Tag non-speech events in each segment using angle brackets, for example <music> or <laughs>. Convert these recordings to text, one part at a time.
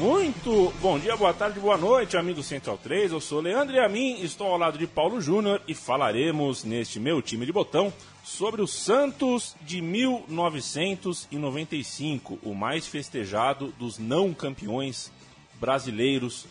Muito bom dia, boa tarde, boa noite, amigo Central 3. Eu sou Leandro e a mim estou ao lado de Paulo Júnior e falaremos neste meu time de botão sobre o Santos de 1995, o mais festejado dos não campeões brasileiros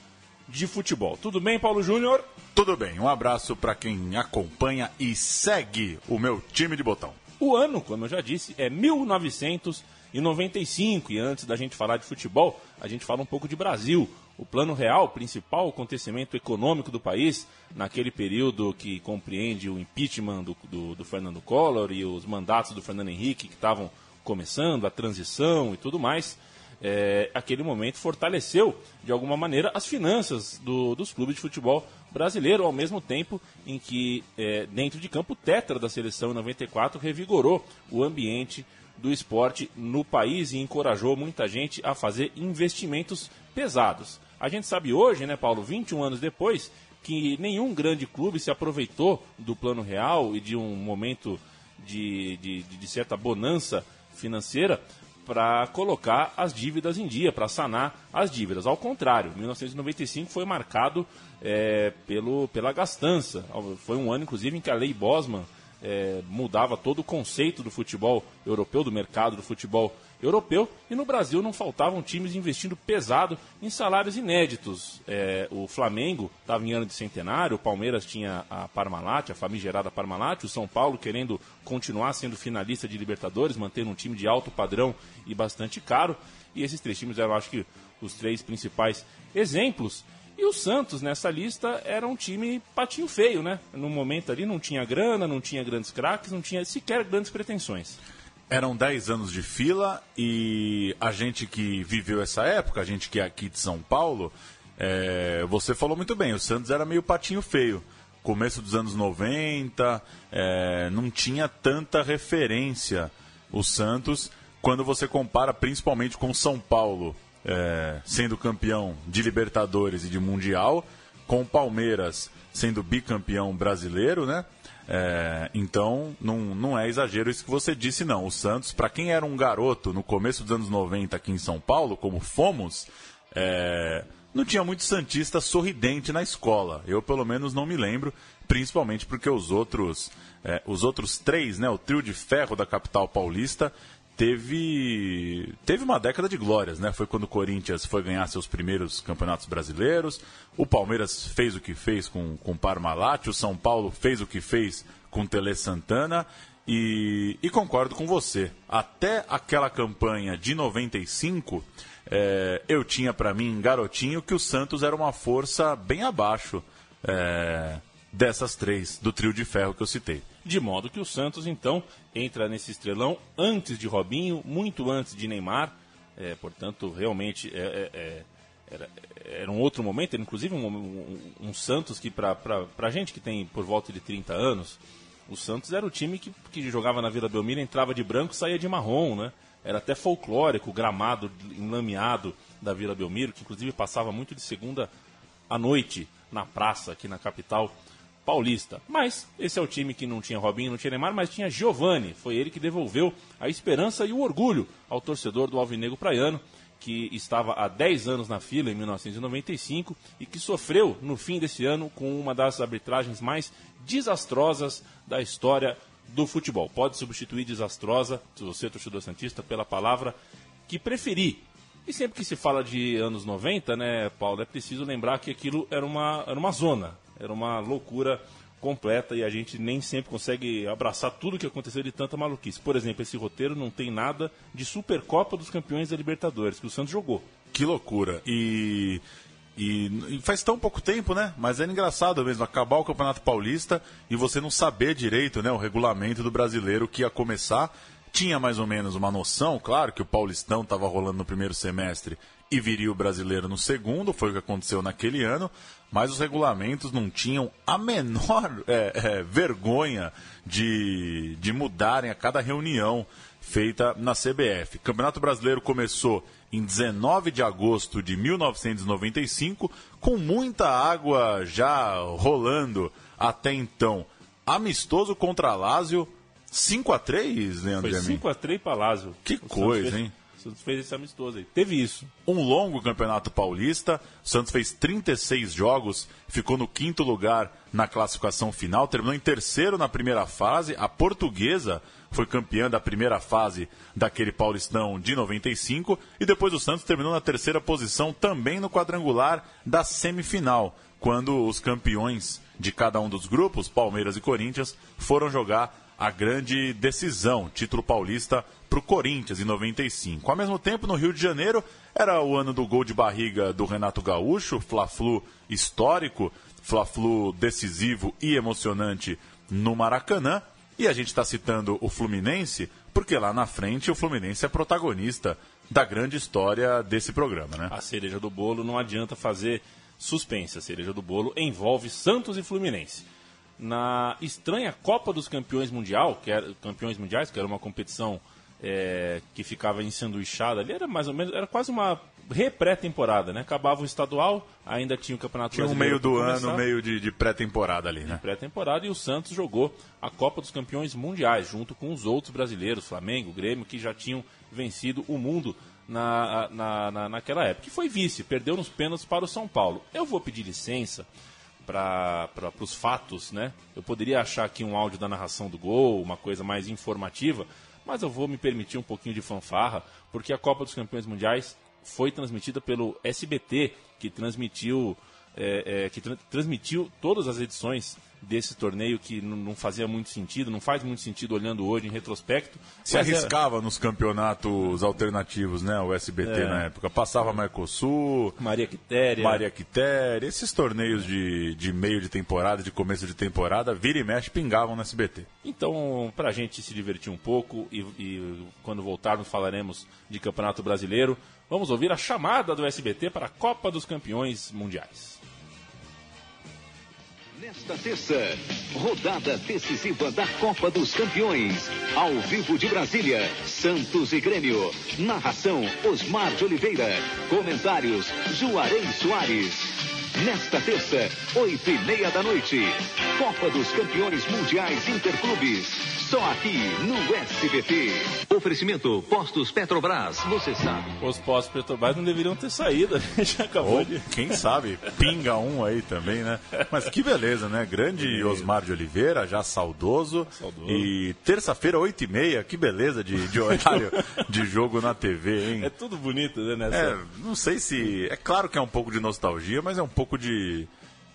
de futebol. Tudo bem, Paulo Júnior? Tudo bem. Um abraço para quem acompanha e segue o meu time de botão. O ano, como eu já disse, é 1995 em 95. E antes da gente falar de futebol, a gente fala um pouco de Brasil. O plano real, principal acontecimento econômico do país, naquele período que compreende o impeachment do, do, do Fernando Collor e os mandatos do Fernando Henrique que estavam começando, a transição e tudo mais. É, aquele momento fortaleceu, de alguma maneira, as finanças do, dos clubes de futebol brasileiro, ao mesmo tempo em que, é, dentro de campo, o tetra da seleção em 94 revigorou o ambiente do esporte no país e encorajou muita gente a fazer investimentos pesados. A gente sabe hoje, né, Paulo, 21 anos depois, que nenhum grande clube se aproveitou do plano real e de um momento de, de, de certa bonança financeira para colocar as dívidas em dia, para sanar as dívidas. Ao contrário, 1995 foi marcado é, pelo, pela gastança. Foi um ano, inclusive, em que a lei Bosman é, mudava todo o conceito do futebol europeu, do mercado do futebol europeu, e no Brasil não faltavam times investindo pesado em salários inéditos. É, o Flamengo estava em ano de centenário, o Palmeiras tinha a Parmalat, a famigerada Parmalat, o São Paulo querendo continuar sendo finalista de Libertadores, mantendo um time de alto padrão e bastante caro, e esses três times eram, acho que, os três principais exemplos. E o Santos, nessa lista, era um time patinho feio, né? No momento ali não tinha grana, não tinha grandes craques, não tinha sequer grandes pretensões. Eram 10 anos de fila e a gente que viveu essa época, a gente que é aqui de São Paulo, é, você falou muito bem, o Santos era meio patinho feio. Começo dos anos 90, é, não tinha tanta referência o Santos quando você compara principalmente com São Paulo é, sendo campeão de Libertadores e de Mundial, com o Palmeiras sendo bicampeão brasileiro, né? É, então, não, não é exagero isso que você disse, não. O Santos, para quem era um garoto no começo dos anos 90 aqui em São Paulo, como fomos, é, não tinha muito Santista sorridente na escola. Eu, pelo menos, não me lembro, principalmente porque os outros, é, os outros três, né, o trio de ferro da capital paulista, teve teve uma década de glórias, né? Foi quando o Corinthians foi ganhar seus primeiros campeonatos brasileiros, o Palmeiras fez o que fez com com Parmalat, o São Paulo fez o que fez com Tele Santana e, e concordo com você. Até aquela campanha de 95, é, eu tinha para mim, garotinho, que o Santos era uma força bem abaixo é, dessas três, do trio de ferro que eu citei. De modo que o Santos, então, entra nesse estrelão antes de Robinho, muito antes de Neymar. É, portanto, realmente é, é, é era, era, um outro momento, era inclusive um, um, um Santos que, para a gente que tem por volta de 30 anos, o Santos era o time que, que jogava na Vila Belmiro, entrava de branco saía de marrom, né? Era até folclórico o gramado enlameado da Vila Belmiro, que inclusive passava muito de segunda à noite na praça aqui na capital paulista. Mas esse é o time que não tinha Robinho, não tinha Neymar, mas tinha Giovani. Foi ele que devolveu a esperança e o orgulho ao torcedor do Alvinegro Praiano, que estava há 10 anos na fila em 1995 e que sofreu no fim desse ano com uma das arbitragens mais desastrosas da história do futebol. Pode substituir desastrosa, se você é torcedor santista, pela palavra que preferir. E sempre que se fala de anos 90, né, Paulo, é preciso lembrar que aquilo era uma, era uma zona. Era uma loucura completa e a gente nem sempre consegue abraçar tudo o que aconteceu de tanta maluquice. Por exemplo, esse roteiro não tem nada de Supercopa dos Campeões da Libertadores, que o Santos jogou. Que loucura. E, e, faz tão pouco tempo, né? Mas é engraçado mesmo acabar o Campeonato Paulista e você não saber direito né, o regulamento do brasileiro que ia começar tinha mais ou menos uma noção, claro, que o Paulistão estava rolando no primeiro semestre e viria o brasileiro no segundo, foi o que aconteceu naquele ano, mas os regulamentos não tinham a menor <laughs> é, é, vergonha de, de mudarem a cada reunião feita na CBF. O Campeonato Brasileiro começou em 19 de agosto de 1995, com muita água já rolando até então. Amistoso contra Lázio, 5x3, Leandro? Foi 5x3 Palácio. Que o coisa, fez, hein? O Santos fez esse amistoso aí. Teve isso. Um longo campeonato paulista. O Santos fez 36 jogos, ficou no quinto lugar na classificação final, terminou em terceiro na primeira fase. A portuguesa foi campeã da primeira fase daquele Paulistão de 95. E depois o Santos terminou na terceira posição, também no quadrangular da semifinal, quando os campeões de cada um dos grupos, Palmeiras e Corinthians, foram jogar a grande decisão, título paulista para o Corinthians em 95. Ao mesmo tempo, no Rio de Janeiro, era o ano do gol de barriga do Renato Gaúcho, Fla-Flu histórico, Fla-Flu decisivo e emocionante no Maracanã. E a gente está citando o Fluminense, porque lá na frente o Fluminense é protagonista da grande história desse programa, né? A cereja do bolo não adianta fazer suspense. A cereja do bolo envolve Santos e Fluminense. Na estranha Copa dos Campeões Mundial, que era, Campeões Mundiais, que era uma competição é, que ficava ensanduichada ali, era mais ou menos, era quase uma repré-temporada, né? Acabava o estadual, ainda tinha o Campeonato Tinha um Brasileiro meio do ano, meio de, de pré-temporada ali, né? pré-temporada e o Santos jogou a Copa dos Campeões Mundiais, junto com os outros brasileiros, Flamengo, Grêmio, que já tinham vencido o mundo na, na, na- naquela época. E foi vice, perdeu nos pênaltis para o São Paulo. Eu vou pedir licença para os fatos, né? Eu poderia achar aqui um áudio da narração do gol, uma coisa mais informativa, mas eu vou me permitir um pouquinho de fanfarra, porque a Copa dos Campeões Mundiais foi transmitida pelo SBT, que transmitiu é, é, que tra- transmitiu todas as edições desse torneio que não fazia muito sentido, não faz muito sentido olhando hoje em retrospecto. Se era- arriscava nos campeonatos alternativos, né? O SBT É. na época. Passava Mercosul, Maria Quitéria. Maria Quitéria, esses torneios de, de meio de temporada, de começo de temporada, vira e mexe, pingavam no SBT. Então, para a gente se divertir um pouco e, e quando voltarmos falaremos de Campeonato Brasileiro, vamos ouvir a chamada do SBT para a Copa dos Campeões Mundiais. Nesta terça, rodada decisiva da Copa dos Campeões. Ao vivo de Brasília, Santos e Grêmio. Narração Osmar de Oliveira. Comentários Juarez Soares. Nesta terça, oito e meia da noite. Copa dos Campeões Mundiais Interclubes. Só aqui no SBT. Oferecimento Postos Petrobras. Você sabe. Os postos Petrobras não deveriam ter saído, <laughs> a gente acabou Ou, de... quem sabe, pinga um aí também, né? Mas que beleza, né? Grande Osmar de Oliveira, já saudoso. Saudoso. E terça-feira, oito e meia, que beleza de, de horário <laughs> de jogo na TV, hein? É tudo bonito, né, nessa... É, não sei se. É claro que é um pouco de nostalgia, mas é um pouco de.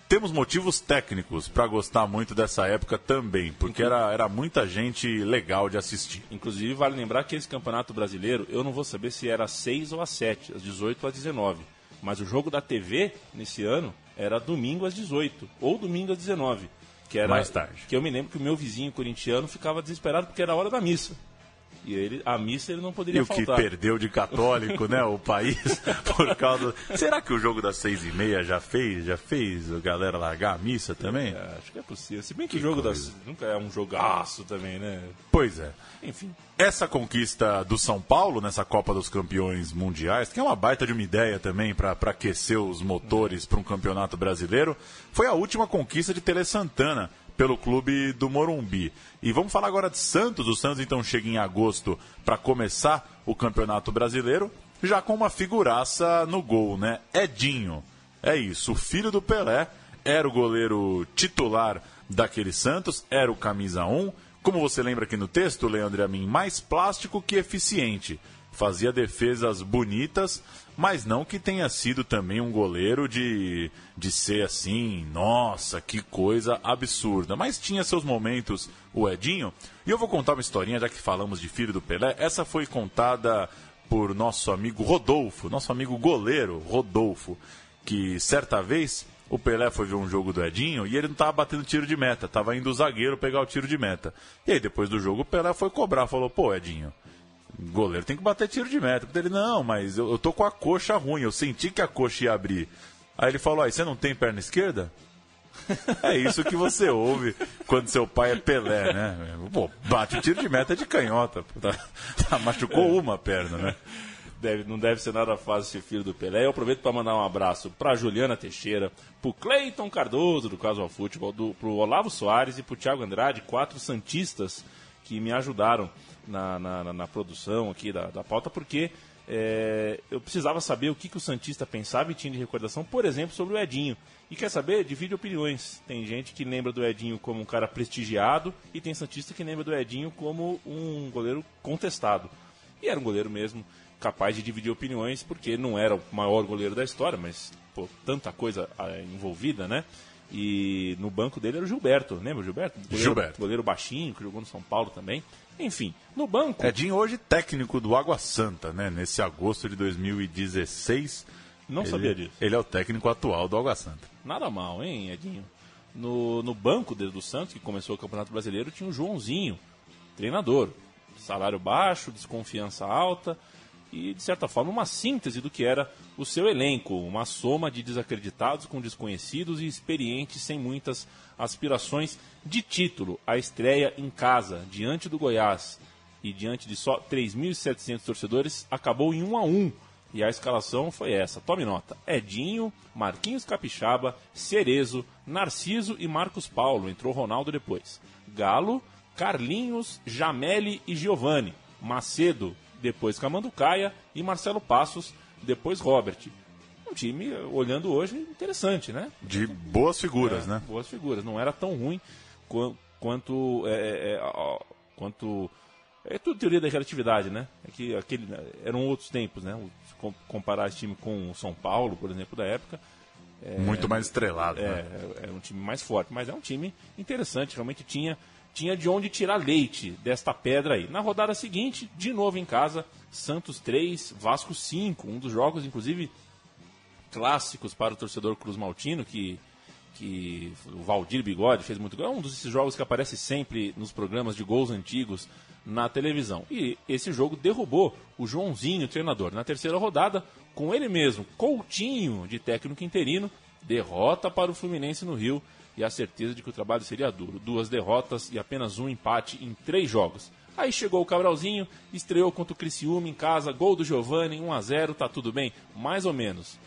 Temos motivos técnicos para gostar muito dessa época também, porque era, era muita gente legal de assistir. Inclusive, vale lembrar que esse campeonato brasileiro, eu não vou saber se era às 6 ou às 7, às 18 ou às 19. Mas o jogo da TV, nesse ano, era domingo às 18, ou domingo às 19. Que era, Mais tarde. Que eu me lembro que o meu vizinho corintiano ficava desesperado porque era a hora da missa. E ele, a missa ele não E poderia o que faltar. perdeu de católico, né? O país, <laughs> por causa. Será que o jogo das seis e meia já fez? Já fez a galera largar a missa também? É, acho que é possível. Se bem que, o jogo das. Nunca é um jogaço também, né? Pois é. Enfim. Essa conquista do São Paulo nessa Copa dos Campeões Mundiais, que é uma baita de uma ideia também para aquecer os motores para um campeonato brasileiro, foi a última conquista de Tele Santana pelo clube do Morumbi. E vamos falar agora de Santos. O Santos então chega em agosto para começar o Campeonato Brasileiro, já com uma figuraça no gol, né? Edinho. É isso, o filho do Pelé era o goleiro titular daquele Santos, era o camisa 1. Como você lembra aqui no texto, Leandro e a mim, mais plástico que eficiente. Fazia defesas bonitas, mas não que tenha sido também um goleiro de, de ser assim, nossa, que coisa absurda. Mas tinha seus momentos, o Edinho. E eu vou contar uma historinha, já que falamos de filho do Pelé. Essa foi contada por nosso amigo Rodolfo, nosso amigo goleiro Rodolfo, que certa vez o Pelé foi ver um jogo do Edinho e ele não estava batendo tiro de meta, estava indo o zagueiro pegar o tiro de meta. E aí depois do jogo o Pelé foi cobrar, falou: "Pô, Edinho, goleiro tem que bater tiro de meta. Ele, não, mas eu, eu tô com a coxa ruim, eu senti que a coxa ia abrir. Aí ele falou, aí você não tem perna esquerda? <laughs> É isso que você ouve quando seu pai é Pelé, né? Pô, bate tiro de meta de canhota. Tá, tá, machucou uma perna, né? Deve, não deve ser nada fácil ser filho do Pelé. Eu aproveito para mandar um abraço para Juliana Teixeira, para Cleiton Cardoso, do Casual Futebol, para o Olavo Soares e para o Thiago Andrade, quatro Santistas que me ajudaram na, na, na produção aqui da, da pauta, porque é, eu precisava saber o que, que o Santista pensava e tinha de recordação, por exemplo, sobre o Edinho. E quer saber? Divide opiniões. Tem gente que lembra do Edinho como um cara prestigiado e tem Santista que lembra do Edinho como um goleiro contestado. E era um goleiro mesmo capaz de dividir opiniões, porque não era o maior goleiro da história, mas pô, tanta coisa ah, envolvida, né? E no banco dele era o Gilberto, lembra o Gilberto? Goleiro, Gilberto. Goleiro baixinho, que jogou no São Paulo também. Enfim, no banco. Edinho hoje técnico do Água Santa, né? Nesse agosto de 2016. Não ele, sabia disso. Ele é o técnico atual do Água Santa. Nada mal, hein, Edinho? No, no banco do Santos, que começou o Campeonato Brasileiro, tinha o Joãozinho, treinador. Salário baixo, desconfiança alta e, de certa forma, uma síntese do que era o seu elenco. Uma soma de desacreditados com desconhecidos e experientes sem muitas aspirações de título. A estreia em casa, diante do Goiás e diante de só 3.700 torcedores, acabou em 1 a 1 e a escalação foi essa. Tome nota: Edinho, Marquinhos Capixaba, Cerezo, Narciso e Marcos Paulo. Entrou Ronaldo depois. Galo, Carlinhos, Jameli e Giovani. Macedo, depois Camanducaia e Marcelo Passos, depois Robert. Time, olhando hoje, interessante, né? De boas figuras, É, né? Boas figuras. Não era tão ruim qu- quanto. é, é, é, quanto é tudo teoria da relatividade, né? É que aquele, eram outros tempos, né? O- com- Comparar esse time com o São Paulo, por exemplo, da época, Muito mais estrelado, é, né? é um time mais forte, mas é um time interessante, realmente tinha, tinha de onde tirar leite desta pedra aí. Na rodada seguinte, de novo em casa, Santos 3, Vasco 5, um dos jogos, inclusive, clássicos para o torcedor Cruz Maltino, que, que o Valdir Bigode fez muito gol. É um desses jogos que aparece sempre nos programas de gols antigos na televisão. E esse jogo derrubou o Joãozinho, treinador. Na terceira rodada, com ele mesmo, Coutinho, de técnico interino, derrota para o Fluminense no Rio e a certeza de que o trabalho seria duro. Duas derrotas e apenas um empate em três jogos. Aí chegou o Cabralzinho, estreou contra o Criciúma em casa, gol do Giovani, 1 a 0 tá tudo bem? Mais ou menos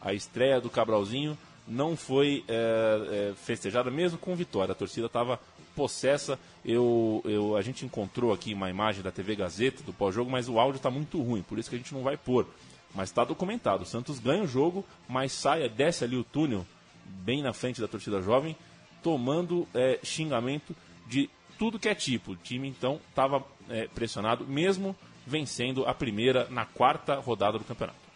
a estreia do Cabralzinho não foi é, é, festejada mesmo com vitória. A torcida estava possessa. Eu, eu, a gente encontrou aqui uma imagem da TV Gazeta do pós-jogo, mas o áudio está muito ruim, por isso que a gente não vai pôr. Mas está documentado. O Santos ganha o jogo, mas sai, desce ali o túnel, bem na frente da torcida jovem, tomando é, xingamento de tudo que é tipo. O time então estava pressionado, mesmo vencendo a primeira na quarta rodada do campeonato.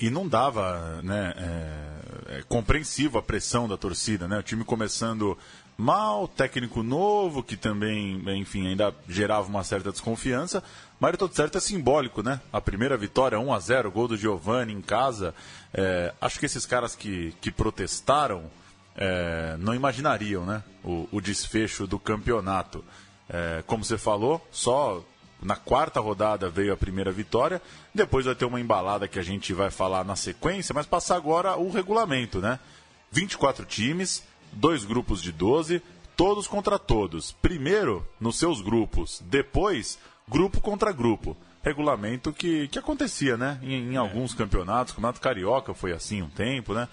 E não dava, né, é, é compreensível a pressão da torcida, né? O time começando mal, técnico novo, que também, enfim, ainda gerava uma certa desconfiança, mas todo certo é simbólico, né? A primeira vitória, 1 a 0 gol do Giovani em casa. É, acho que esses caras que, que protestaram é, não imaginariam, né? O, o desfecho do campeonato. É, como você falou, só na quarta rodada veio a primeira vitória. Depois vai ter uma embalada que a gente vai falar na sequência, mas passar agora o regulamento, né? 24 times, dois grupos de 12, todos contra todos. Primeiro nos seus grupos, depois grupo contra grupo. Regulamento que, que acontecia, né? Em, em alguns campeonatos, campeonato carioca foi assim um tempo, né?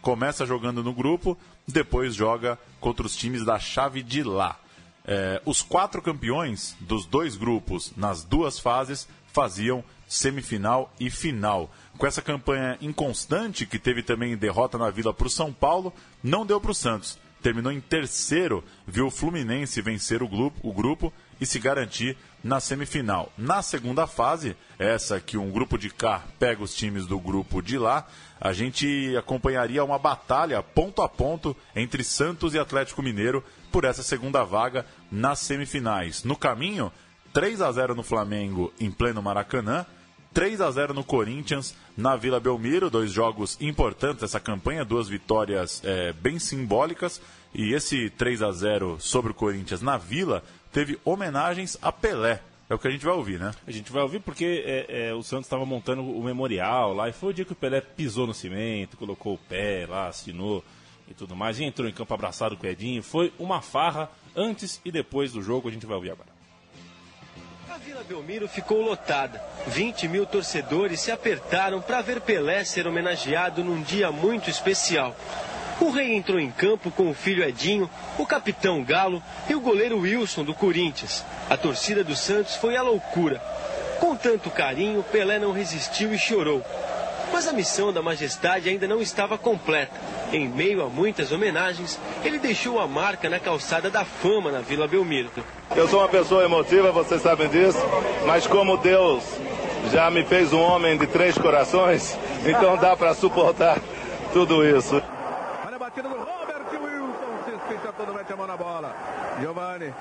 Começa jogando no grupo, depois joga contra os times da chave de lá. É, os quatro campeões dos dois grupos nas duas fases faziam semifinal e final. Com essa campanha inconstante, que teve também derrota na Vila para o São Paulo, não deu para o Santos. Terminou em terceiro, viu o Fluminense vencer o grupo, o grupo e se garantir na semifinal. Na segunda fase, essa que um grupo de cá pega os times do grupo de lá, a gente acompanharia uma batalha ponto a ponto entre Santos e Atlético Mineiro por essa segunda vaga nas semifinais. No caminho, 3 a 0 no Flamengo em pleno Maracanã, 3 a 0 no Corinthians na Vila Belmiro, dois jogos importantes essa campanha, duas vitórias é, bem simbólicas. E esse 3 a 0 sobre o Corinthians na Vila teve homenagens a Pelé. É o que a gente vai ouvir, né? A gente vai ouvir porque é, é, o Santos estava montando o memorial lá e foi o dia que o Pelé pisou no cimento, colocou o pé lá, assinou e tudo mais, e entrou em campo abraçado com o Edinho. Foi uma farra antes e depois do jogo, a gente vai ouvir agora. A Vila Belmiro ficou lotada. 20 mil torcedores se apertaram para ver Pelé ser homenageado num dia muito especial. O rei entrou em campo com o filho Edinho, o capitão Galo e o goleiro Wilson do Corinthians. A torcida do Santos foi à loucura. Com tanto carinho, Pelé não resistiu e chorou. Mas a missão da Majestade ainda não estava completa. Em meio a muitas homenagens, ele deixou a marca na calçada da fama na Vila Belmiro. Eu sou uma pessoa emotiva, vocês sabem disso, mas como Deus já me fez um homem de três corações, <laughs> então dá para suportar tudo isso. Olha a batida do Robert Wilson, se esquenta todo, mete a mão na bola. Giovanni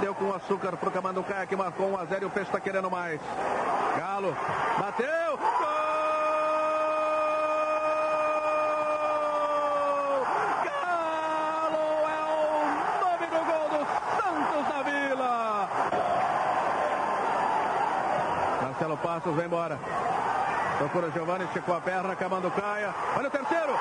deu com açúcar pro Camanducaia que marcou 1 a 0 e o Peixe está querendo mais. Galo bateu, Marcelo Passos vai embora. Procura Giovanni, esticou a perna, acabando Caia. Olha o terceiro.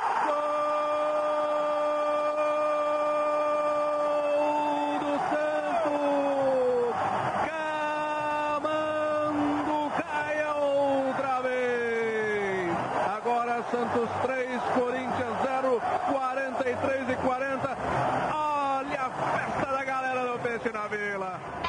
Gol Santos 3, Corinthians 0, 43 e 40. Olha a festa da galera do Peixe na Vila.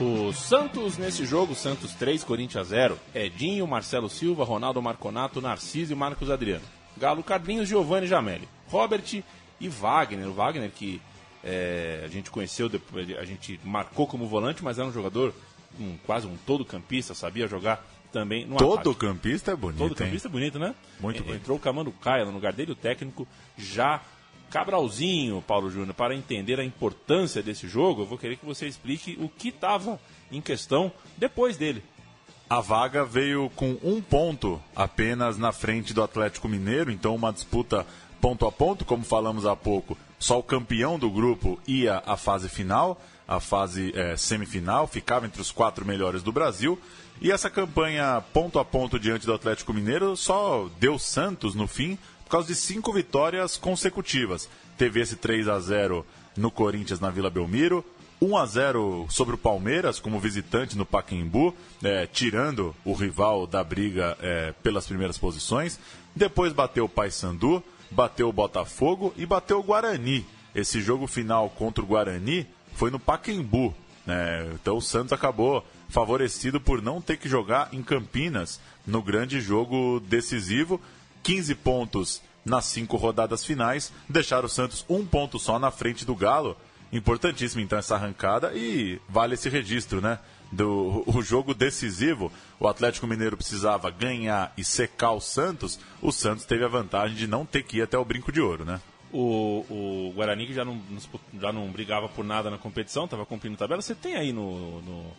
O Santos nesse jogo, Santos 3, Corinthians 0. Edinho, Marcelo Silva, Ronaldo Marconato, Narciso e Marcos Adriano. Galo Carlinhos, Giovanni Jamelli. Robert e Wagner. O Wagner que é, a gente conheceu, depois, a gente marcou como volante, mas era um jogador, um, quase um todo campista, sabia jogar também no Todo ataque. campista é bonito, Todo hein? campista é bonito, né? Muito En- bonito. Entrou o Camando Caia no lugar dele, o técnico já Cabralzinho, Paulo Júnior, para entender a importância desse jogo, eu vou querer que você explique o que estava em questão depois dele. A vaga veio com um ponto apenas na frente do Atlético Mineiro, então uma disputa ponto a ponto, como falamos há pouco. Só o campeão do grupo ia à fase final, a fase eh, semifinal, ficava entre os quatro melhores do Brasil. E essa campanha ponto a ponto diante do Atlético Mineiro só deu Santos no fim por causa de cinco vitórias consecutivas. Teve esse 3 a 0 no Corinthians na Vila Belmiro, 1 a 0 sobre o Palmeiras como visitante no Pacaembu, eh, tirando o rival da briga eh, pelas primeiras posições. Depois bateu o Paysandu, bateu o Botafogo e bateu o Guarani. Esse jogo final contra o Guarani foi no Pacaembu. né? Então o Santos acabou favorecido por não ter que jogar em Campinas no grande jogo decisivo. 15 pontos nas cinco rodadas finais, deixaram o Santos um ponto só na frente do Galo. Importantíssimo então essa arrancada e vale esse registro, né? Do o jogo decisivo, o Atlético Mineiro precisava ganhar e secar o Santos. O Santos teve a vantagem de não ter que ir até o brinco de ouro, né? O, o Guarani que já não, já não brigava por nada na competição, estava cumprindo tabela. Você tem aí no, no-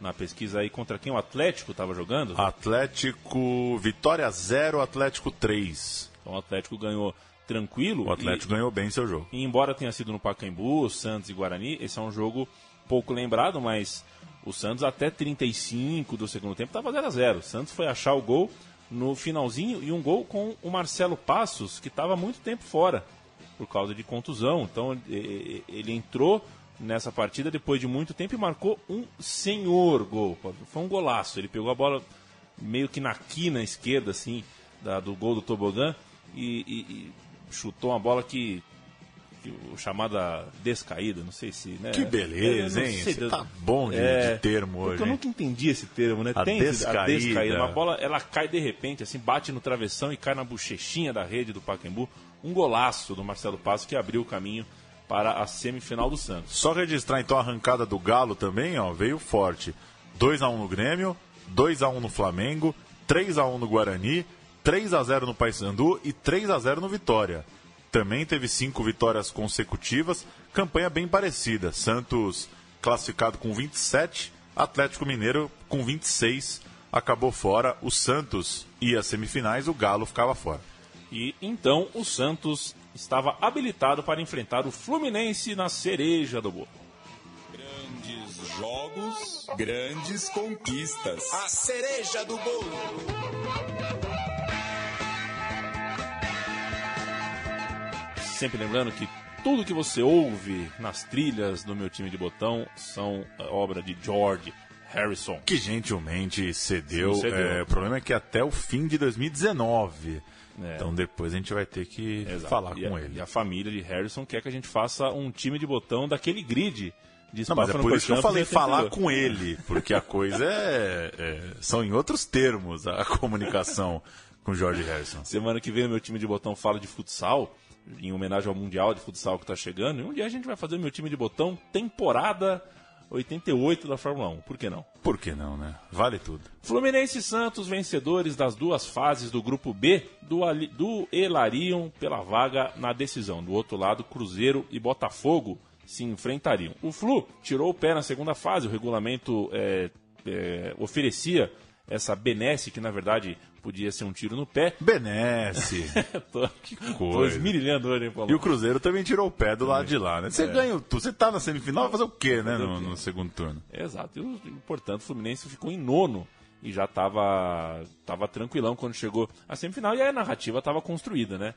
na pesquisa aí contra quem o Atlético estava jogando? Atlético Vitória 0, Atlético 3. Então o Atlético ganhou tranquilo. O Atlético ganhou bem seu jogo. E embora tenha sido no Pacaembu, Santos e Guarani, esse é um jogo pouco lembrado, mas o Santos até 35 do segundo tempo estava 0 a 0 O Santos foi achar o gol no finalzinho e um gol com o Marcelo Passos, que estava muito tempo fora por causa de contusão. Então e- e- ele entrou nessa partida depois de muito tempo e marcou um senhor gol. Foi um golaço. Ele pegou a bola meio que na quina esquerda, assim, da- do gol do Tobogã e, e- e chutou uma bola que, chamada descaída, não sei se, né? Que beleza, não hein? sei, Você tá bom de, É, de termo porque hoje, eu nunca entendi esse termo, né? A Tem descaída. A bola, ela cai de repente, assim, bate no travessão e cai na bochechinha da rede do Pacaembu. Um golaço do Marcelo Passo que abriu o caminho para a semifinal do Santos. Só registrar então a arrancada do Galo também, ó, veio forte. 2 a 1 no Grêmio, 2 a 1 no Flamengo, 3 a 1 no Guarani, 3 a 0 no Paysandu e 3 a 0 no Vitória. Também teve cinco vitórias consecutivas, campanha bem parecida. Santos classificado com 27, Atlético Mineiro com 26, acabou fora. O Santos ia às semifinais, o Galo ficava fora. E então o Santos estava habilitado para enfrentar o Fluminense na cereja do bolo. Grandes jogos, grandes conquistas. A cereja do bolo. Sempre lembrando que tudo que você ouve nas trilhas do meu time de botão são obra de George Harrison. Que gentilmente cedeu. Sim, cedeu. É, o problema é que até o fim de 2019. É. Então depois a gente vai ter que Exato. falar E com a, ele. E a família de Harrison quer que a gente faça um time de botão daquele grid de Não, mas é por isso que eu falei falar 82. com ele, porque a coisa é, é- são em outros termos a <laughs> comunicação com o George Harrison. Semana que vem o meu time de botão fala de futsal, em homenagem ao Mundial de Futsal que está chegando. E um dia a gente vai fazer o meu time de botão temporada 88 da Fórmula 1. Por que não? Por que não, né? Vale tudo. Fluminense e Santos, vencedores das duas fases do grupo B, do, Ali- do Elariam pela vaga na decisão. Do outro lado, Cruzeiro e Botafogo se enfrentariam. O Flu tirou o pé na segunda fase, o regulamento é, é, oferecia essa benesse, que na verdade podia ser um tiro no pé. Benesse. tô, tô coisa. hoje, hein, Paulo? E o Cruzeiro também tirou o pé do lado de lá, né? Você É. ganha, você tá na semifinal, vai fazer o quê, né? No, no segundo turno. Exato. E, o- portanto, o Fluminense ficou em nono e já estava tava tranquilão quando chegou a semifinal. E a narrativa estava construída, né?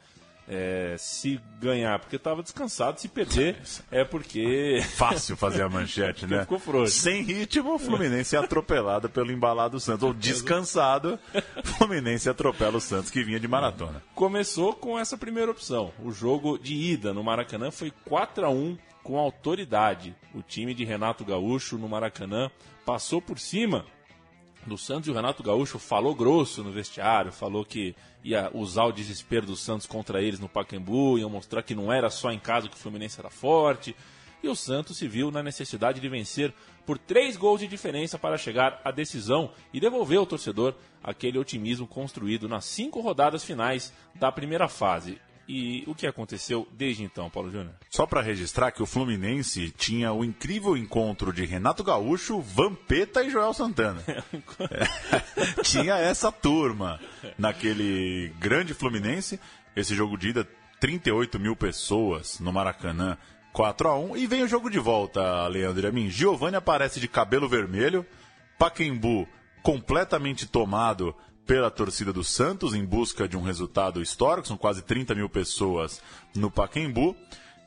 É, se ganhar porque estava descansado, se perder é porque. <laughs> Fácil fazer a manchete, né? Ficou frouxo. Sem ritmo, o Fluminense é atropelado pelo embalado Santos. Ou descansado, o Fluminense atropela o Santos que vinha de maratona. Começou com essa primeira opção. O jogo de ida no Maracanã foi 4 a 1 com autoridade. O time de Renato Gaúcho no Maracanã passou por cima do Santos e o Renato Gaúcho falou grosso no vestiário, falou que ia usar o desespero do Santos contra eles no Pacaembu, ia mostrar que não era só em casa que o Fluminense era forte. E o Santos se viu na necessidade de vencer por três gols de diferença para chegar à decisão e devolver ao torcedor aquele otimismo construído nas cinco rodadas finais da primeira fase. E o que aconteceu desde então, Paulo Júnior? Só para registrar que o Fluminense tinha o incrível encontro de Renato Gaúcho, Vampeta e Joel Santana. <laughs> É, <laughs> tinha essa turma naquele grande Fluminense. Esse jogo de ida, 38 mil pessoas no Maracanã, 4 a 1 E vem o jogo de volta, Leandro e a mim. Giovanni aparece de cabelo vermelho, Paquembu completamente tomado pela torcida do Santos em busca de um resultado histórico. São quase 30 mil pessoas no Paquembu.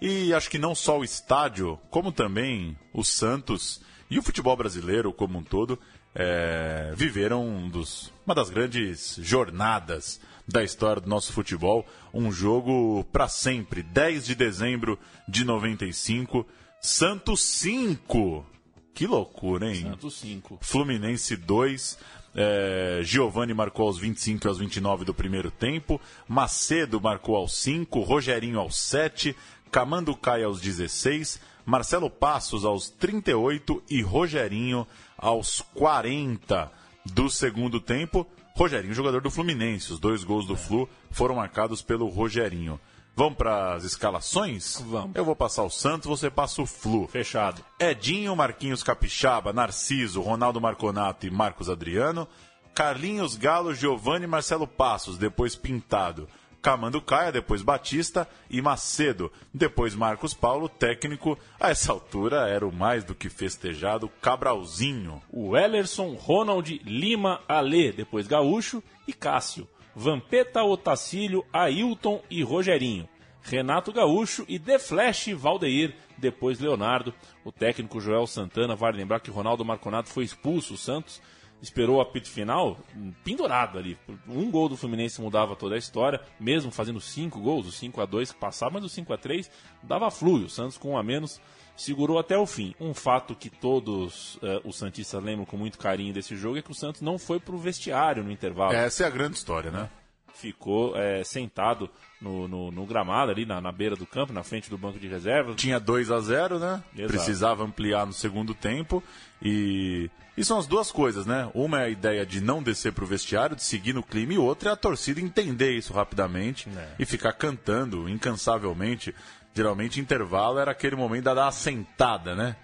E acho que não só o estádio, como também o Santos e o futebol brasileiro como um todo é, viveram um dos, uma das grandes jornadas da história do nosso futebol. Um jogo para sempre, 10 de dezembro de 95, Santos 5. Que loucura, hein? Santos 5. Fluminense 2. É, Giovanni marcou aos 25 e aos 29 do primeiro tempo. Macedo marcou aos 5. Rogerinho aos 7. Camando Caia aos 16. Marcelo Passos aos 38. E Rogerinho aos 40 do segundo tempo. Rogerinho, jogador do Fluminense. Os dois gols do Flu foram marcados pelo Rogerinho. Vamos para as escalações? Vamos. Eu vou passar o Santos, você passa o Flu. Fechado. Edinho, Marquinhos Capixaba, Narciso, Ronaldo Marconato e Marcos Adriano. Carlinhos Galo, Giovanni e Marcelo Passos, depois Pintado. Camando Caia, depois Batista e Macedo. Depois Marcos Paulo, técnico. A essa altura era o mais do que festejado Cabralzinho. o Ellerson, Ronald, Lima, Ale, depois Gaúcho e Cássio. Vampeta, Otacílio, Ailton e Rogerinho. Renato Gaúcho e The Flash, Valdeir, depois Leonardo. O técnico Joel Santana, vale lembrar que Ronaldo Marconato foi expulso, o Santos esperou o apito final hum, pendurado ali. Um gol do Fluminense mudava toda a história, mesmo fazendo cinco gols, o 5 a 2 que passava, mas o 5 a 3 dava fluio. O Santos com um a menos segurou até o fim. Um fato que todos eh, os Santistas lembram com muito carinho desse jogo é que o Santos não foi pro vestiário no intervalo. Essa é a grande história, né? Ficou eh, sentado no, no- no gramado ali, na, na beira do campo, na frente do banco de reservas. Tinha 2 a 0 né? Exato. Precisava ampliar no segundo tempo. E... e são as duas coisas, né? Uma é a ideia de não descer para o vestiário, de seguir no clima, e outra é a torcida entender isso rapidamente É. e ficar cantando incansavelmente. Geralmente, intervalo era aquele momento da dar a sentada, né?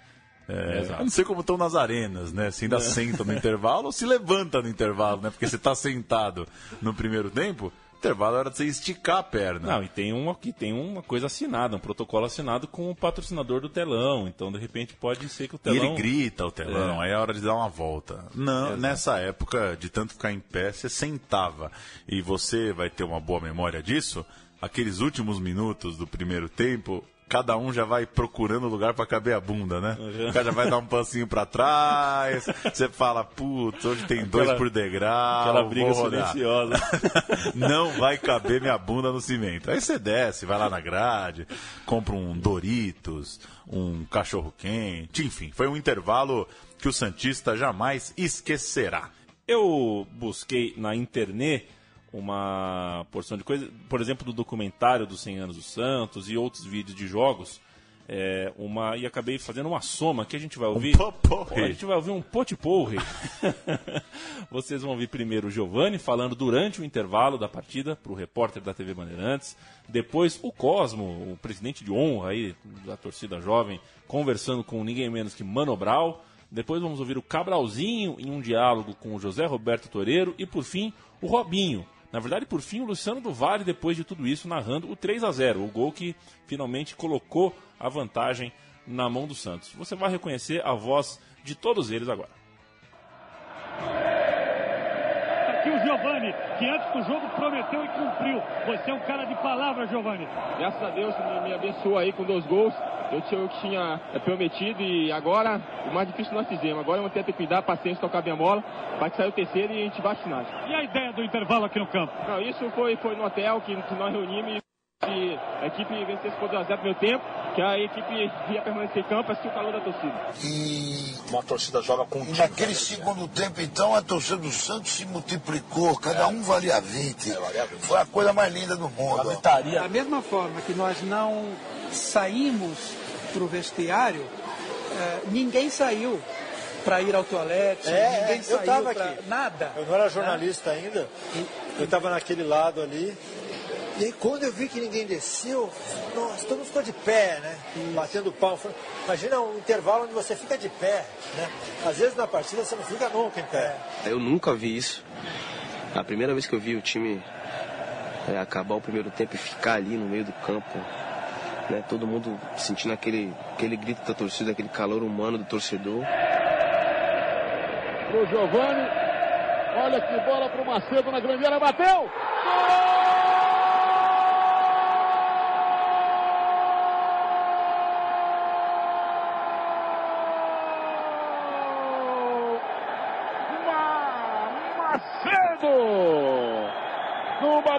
É, eu não sei como estão nas arenas, né? Se ainda senta no intervalo ou se levanta no intervalo, né? Porque você está sentado no primeiro tempo, intervalo era de você esticar a perna. Não, e tem uma que tem uma coisa assinada, um protocolo assinado com o patrocinador do telão. Então, de repente, pode ser que o E telão. ele grita o telão, É. aí é hora de dar uma volta. Não, Exato. nessa época, de tanto ficar em pé, você sentava. E você vai ter uma boa memória disso. Aqueles últimos minutos do primeiro tempo, cada um já vai procurando lugar pra caber a bunda, né? Uhum. O cara já vai dar um passinho pra trás. <laughs> Você fala, putz, hoje tem dois Aquela- por degrau. Aquela briga vou rodar." silenciosa. <laughs> não vai caber minha bunda no cimento. Aí você desce, vai lá na grade, compra um Doritos, um cachorro quente, enfim, foi um intervalo que o Santista jamais esquecerá. Eu busquei na internet uma porção de coisa, por exemplo, do documentário dos 100 anos do Santos e outros vídeos de jogos, é, uma e acabei fazendo uma soma que a gente vai ouvir. poporri. a gente vai ouvir um potiporre. <laughs> Vocês vão ouvir primeiro o Giovanni falando durante o intervalo da partida para o repórter da TV Bandeirantes. Depois o Cosmo, o presidente de honra aí da torcida jovem, conversando com ninguém menos que Mano Brau. Depois vamos ouvir o Cabralzinho em um diálogo com o José Roberto Toreiro. E por fim, o Robinho. Na verdade, por fim, o Luciano do Vale, depois de tudo isso, narrando o 3 a 0 o gol que finalmente colocou a vantagem na mão do Santos. Você vai reconhecer a voz de todos eles agora. O Giovani, que antes do jogo prometeu e cumpriu. Você é um cara de palavra, Giovani. Graças a Deus me, me abençoou aí com dois gols. Eu tinha o que tinha é, prometido e agora o mais difícil nós fizemos. Agora eu vou ter que cuidar, paciência, tocar bem a bola, para que sair o terceiro e a gente bate finais. E a ideia do intervalo aqui no campo? Não, isso foi, foi no hotel que, que nós reunimos e a equipe vencesse por 2x0 no meu tempo, que a equipe ia permanecer em campo, assistir o calor da torcida. E Uma torcida joga com um time. naquele segundo tempo, então, a torcida do Santos se multiplicou, cada um valia 20. Foi a coisa mais linda do mundo. Da mesma forma que nós não saímos para o vestiário, eh, ninguém saiu para ir ao toalete, É, ninguém é, saiu eu tava pra aqui. nada. Eu não era jornalista ainda. Eu estava naquele lado ali. E aí quando eu vi que ninguém desceu, nossa, todo mundo ficou de pé, né? Batendo pau. Imagina um intervalo onde você fica de pé, né? Às vezes na partida você não fica nunca em pé. Eu nunca vi isso. A primeira vez que eu vi o time é, acabar o primeiro tempo e ficar ali no meio do campo, né, todo mundo sentindo aquele, aquele grito da torcida, aquele calor humano do torcedor. Pro Giovani. Olha que bola pro Macedo na grande área, bateu! Macedo!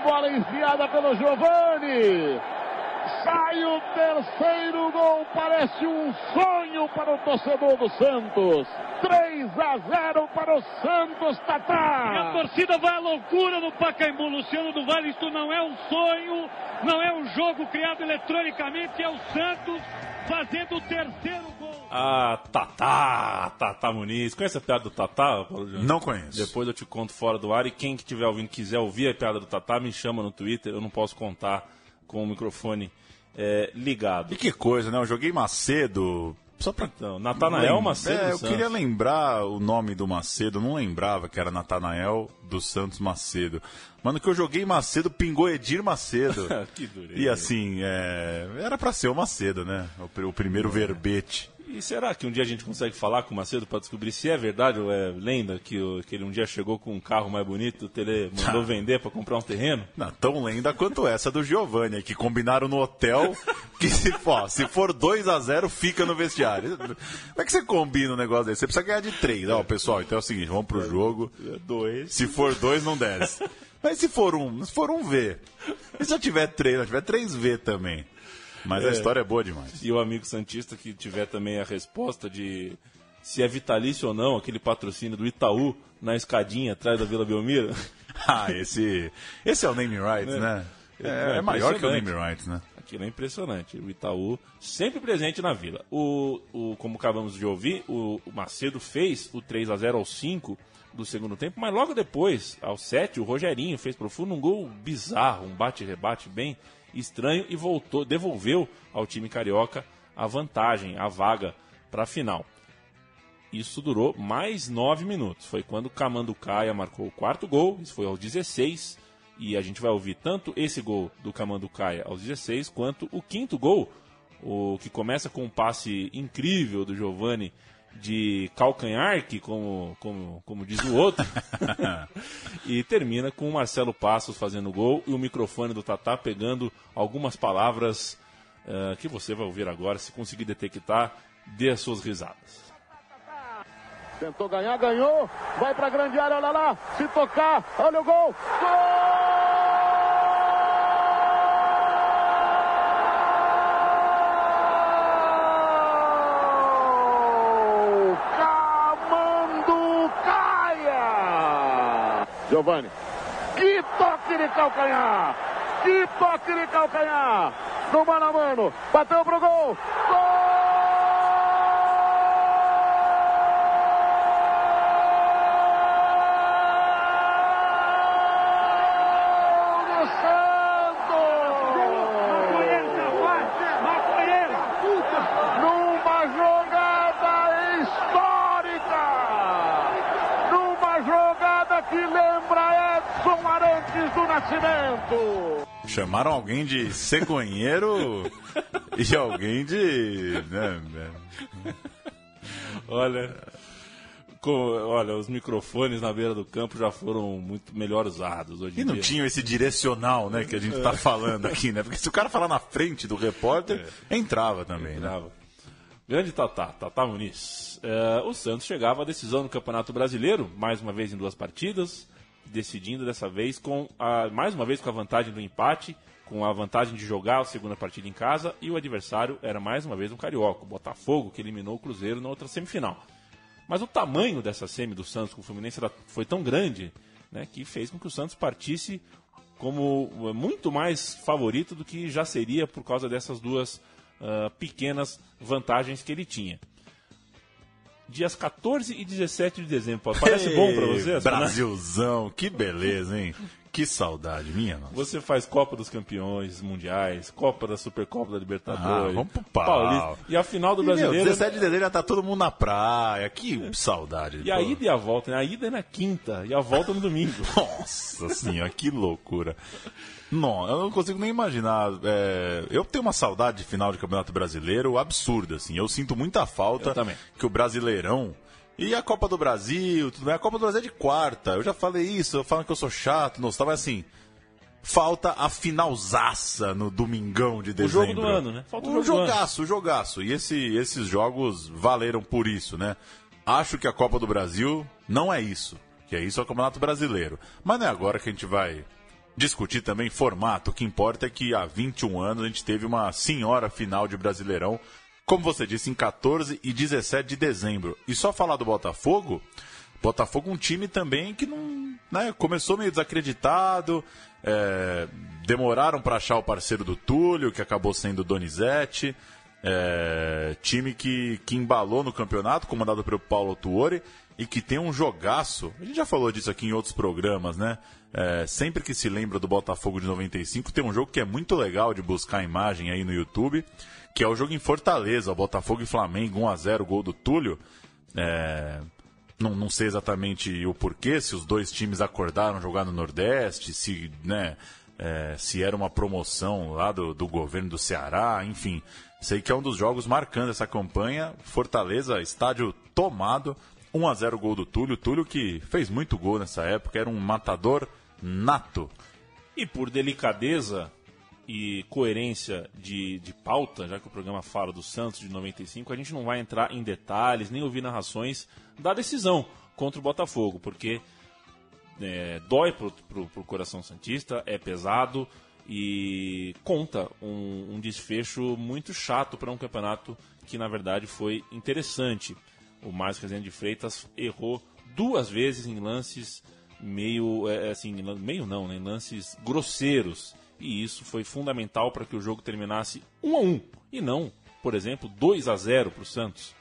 Bola enfiada pelo Giovani. Sai o terceiro gol, parece um sonho para o torcedor do Santos. 3 a 0 para o Santos, Tatá. E a torcida vai à loucura no Pacaembu. Luciano do Vale, isto não é um sonho, não é um jogo criado eletronicamente, é o Santos fazendo o terceiro gol. Ah, Tatá, Tatá Muniz. Conhece a piada do Tatá, Paulo Júnior? Não conheço. Depois eu te conto fora do ar. E quem que estiver ouvindo quiser ouvir a piada do Tatá, me chama no Twitter. Eu não posso contar com o microfone é, ligado. E que coisa, né? Eu joguei Macedo. Só pra. Então, Natanael Macedo É, eu queria lembrar o nome do Macedo, eu não lembrava que era Natanael dos Santos Macedo. Mas no que eu joguei Macedo, pingou Edir Macedo. <laughs> Que dureza. e assim, é, era pra ser o Macedo, né? O, o primeiro verbete. E será que um dia a gente consegue falar com o Macedo para descobrir se é verdade ou é lenda que, que ele um dia chegou com um carro mais bonito, o Tele mandou vender para comprar um terreno? Não, tão lenda quanto essa do Giovanni, que combinaram no hotel que se, ó, se for 2 a 0 fica no vestiário. Como é que você combina um negócio desse? Você precisa ganhar de 3. Ó, pessoal, então é o seguinte, vamos pro jogo. Dois. Se for 2, não desce. Mas se for um, se for um V. E se eu tiver 3, eu tiver 3V também. Mas a É. história é boa demais. E o amigo Santista que tiver também a resposta de se é vitalício ou não aquele patrocínio do Itaú na escadinha atrás da Vila Belmiro. <laughs> Ah, esse, esse é o name rights, né? É, é maior que o name rights, né? Aquilo é impressionante. O Itaú sempre presente na vila. O, o, como acabamos de ouvir, o, o Macedo fez o 3 a 0 aos 5 do segundo tempo, mas logo depois, aos 7, o Rogerinho fez pro fundo um gol bizarro, um bate-rebate bem estranho e voltou, devolveu ao time carioca a vantagem, a vaga para a final. Isso durou mais nove minutos. Foi quando o Camanducaia marcou o quarto gol, isso foi aos 16, E a gente vai ouvir tanto esse gol do Camanducaia aos 16, quanto o quinto gol, o que começa com um passe incrível do Giovani de calcanhar, que como, como, como diz o outro, <laughs> e termina com o Marcelo Passos fazendo gol e o microfone do Tatá pegando algumas palavras uh, que você vai ouvir agora, se conseguir detectar, dê as suas risadas. Tentou ganhar, ganhou. Vai pra grande área, olha lá. Se tocar, olha o gol. Gol! Giovanni. Que toque de calcanhar! Que toque de calcanhar! No mano a mano. Bateu pro gol. Gol! Numa jogada histórica! Numa jogada que lembra Edson Arantes do Nascimento! Chamaram alguém de cegonheiro e alguém de. Né, né. Olha, com- olha, os microfones na beira do campo já foram muito melhor usados hoje E não dia. tinha esse direcional, né, que a gente tá É. falando aqui, né? Porque se o cara falar na frente do repórter, entrava também, né? Entrava. Grande Tatá, Tatá Muniz. É, o Santos chegava à decisão no Campeonato Brasileiro, mais uma vez em duas partidas, decidindo dessa vez com a, mais uma vez com a vantagem do empate, com a vantagem de jogar a segunda partida em casa, e o adversário era mais uma vez um carioca, o Botafogo, que eliminou o Cruzeiro na outra semifinal. Mas o tamanho dessa semi do Santos com o Fluminense foi tão grande né, que fez com que o Santos partisse como eh, muito mais favorito do que já seria por causa dessas duas ah, pequenas vantagens que ele tinha. Dias 14 e 17 de dezembro, parece bom pra você? né? Brasilzão, que beleza, hein? <laughs> Que saudade minha, nossa. Você faz Copa dos Campeões Mundiais, Copa da Supercopa da Libertadores, Ah, vamos pro pau. Paulista, e a final do E, meu, Brasileiro. 17 de dezembro já tá todo mundo na praia. Que saudade. E a ida e a volta, né? A ida é na quinta e a volta no domingo. <laughs> Nossa senhora, que loucura. Não, eu não consigo nem imaginar. é, eu tenho uma saudade de final de Campeonato Brasileiro absurda, assim. Eu sinto muita falta que o Brasileirão e a Copa do Brasil, tudo bem. A Copa do Brasil é de quarta. Eu já falei isso, eu falo que eu sou chato, não mas assim. Falta a finalzaça no domingão de O dezembro. jogo do ano, né? Falta o um jogaço, o jogaço. E esse, esses jogos valeram por isso, né? Acho que a Copa do Brasil não é isso. Que é isso é o Campeonato Brasileiro. Mas não é agora que a gente vai discutir também formato. O que importa é que há 21 anos a gente teve uma senhora final de Brasileirão, como você disse, em 14 e 17 de dezembro. E só falar do Botafogo, Botafogo um time também que não né, começou meio desacreditado, é, demoraram para achar o parceiro do Túlio, que acabou sendo o Donizete. É, time que, que embalou no campeonato, comandado pelo Paulo Tuori, e que tem um jogaço. A gente já falou disso aqui em outros programas, né? É, sempre que se lembra do Botafogo de 95, tem um jogo que é muito legal de buscar a imagem aí no YouTube, que é o jogo em Fortaleza, Botafogo e Flamengo, 1x0, gol do Túlio. É, não, não sei exatamente o porquê, se os dois times acordaram jogar no Nordeste, se, né, é, se era uma promoção lá do, do governo do Ceará, enfim. Sei que é um dos jogos marcando essa campanha. Fortaleza, estádio tomado, 1 a 0 gol do Túlio. Túlio que fez muito gol nessa época, era um matador nato. E por delicadeza e coerência de, de pauta, já que o programa fala do Santos de 95, a gente não vai entrar em detalhes, nem ouvir narrações da decisão contra o Botafogo, porque é, dói pro, pro, pro coração Santista, é pesado e conta um, um desfecho muito chato para um campeonato que na verdade foi interessante. O Márcio Rezende de Freitas errou duas vezes em lances meio é, assim, meio não, né, em lances grosseiros. E isso foi fundamental para que o jogo terminasse 1 a 1 e não, por exemplo, 2 a 0 para o Santos.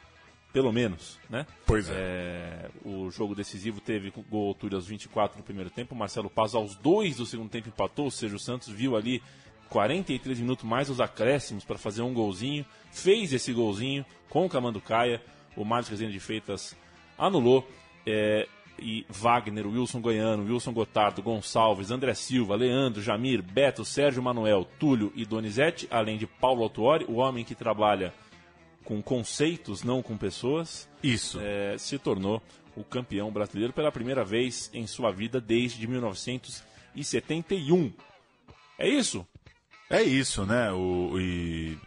Pelo menos, né? Pois é. O jogo decisivo teve gol Túlio aos 24 do primeiro tempo, Marcelo Paz aos 2 do segundo tempo empatou, ou seja, o Santos viu ali 43 minutos mais os acréscimos para fazer um golzinho, fez esse golzinho com o Camanducaia, o Márcio Rezende de Feitas anulou. É, e Wagner, Wilson Goiano, Wilson Gotardo, Gonçalves, André Silva, Leandro, Jamir, Beto, Sérgio Manuel, Túlio e Donizete, além de Paulo Autuori, o homem que trabalha com conceitos, não com pessoas. Isso. É, se tornou o campeão brasileiro pela primeira vez em sua vida desde 1971. É isso? É isso, né? O, e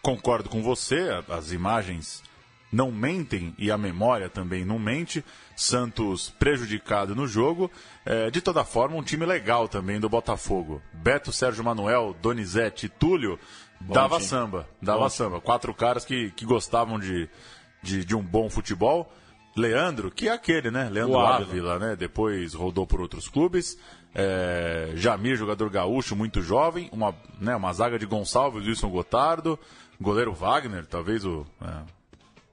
concordo com você, as imagens não mentem e a memória também não mente. Santos prejudicado no jogo. É, de toda forma, um time legal também do Botafogo. Beto, Sérgio Manuel, Donizete e Túlio Bom dava time. samba. Dava Bom samba. Quatro caras que, que gostavam de, de, de um bom futebol. Leandro, que é aquele, né? Leandro. Ávila, né? Depois rodou por outros clubes. É, Jamir, jogador gaúcho, muito jovem. Uma, né, uma zaga de Gonçalves, Wilson Gotardo. Goleiro Wagner, talvez o. é,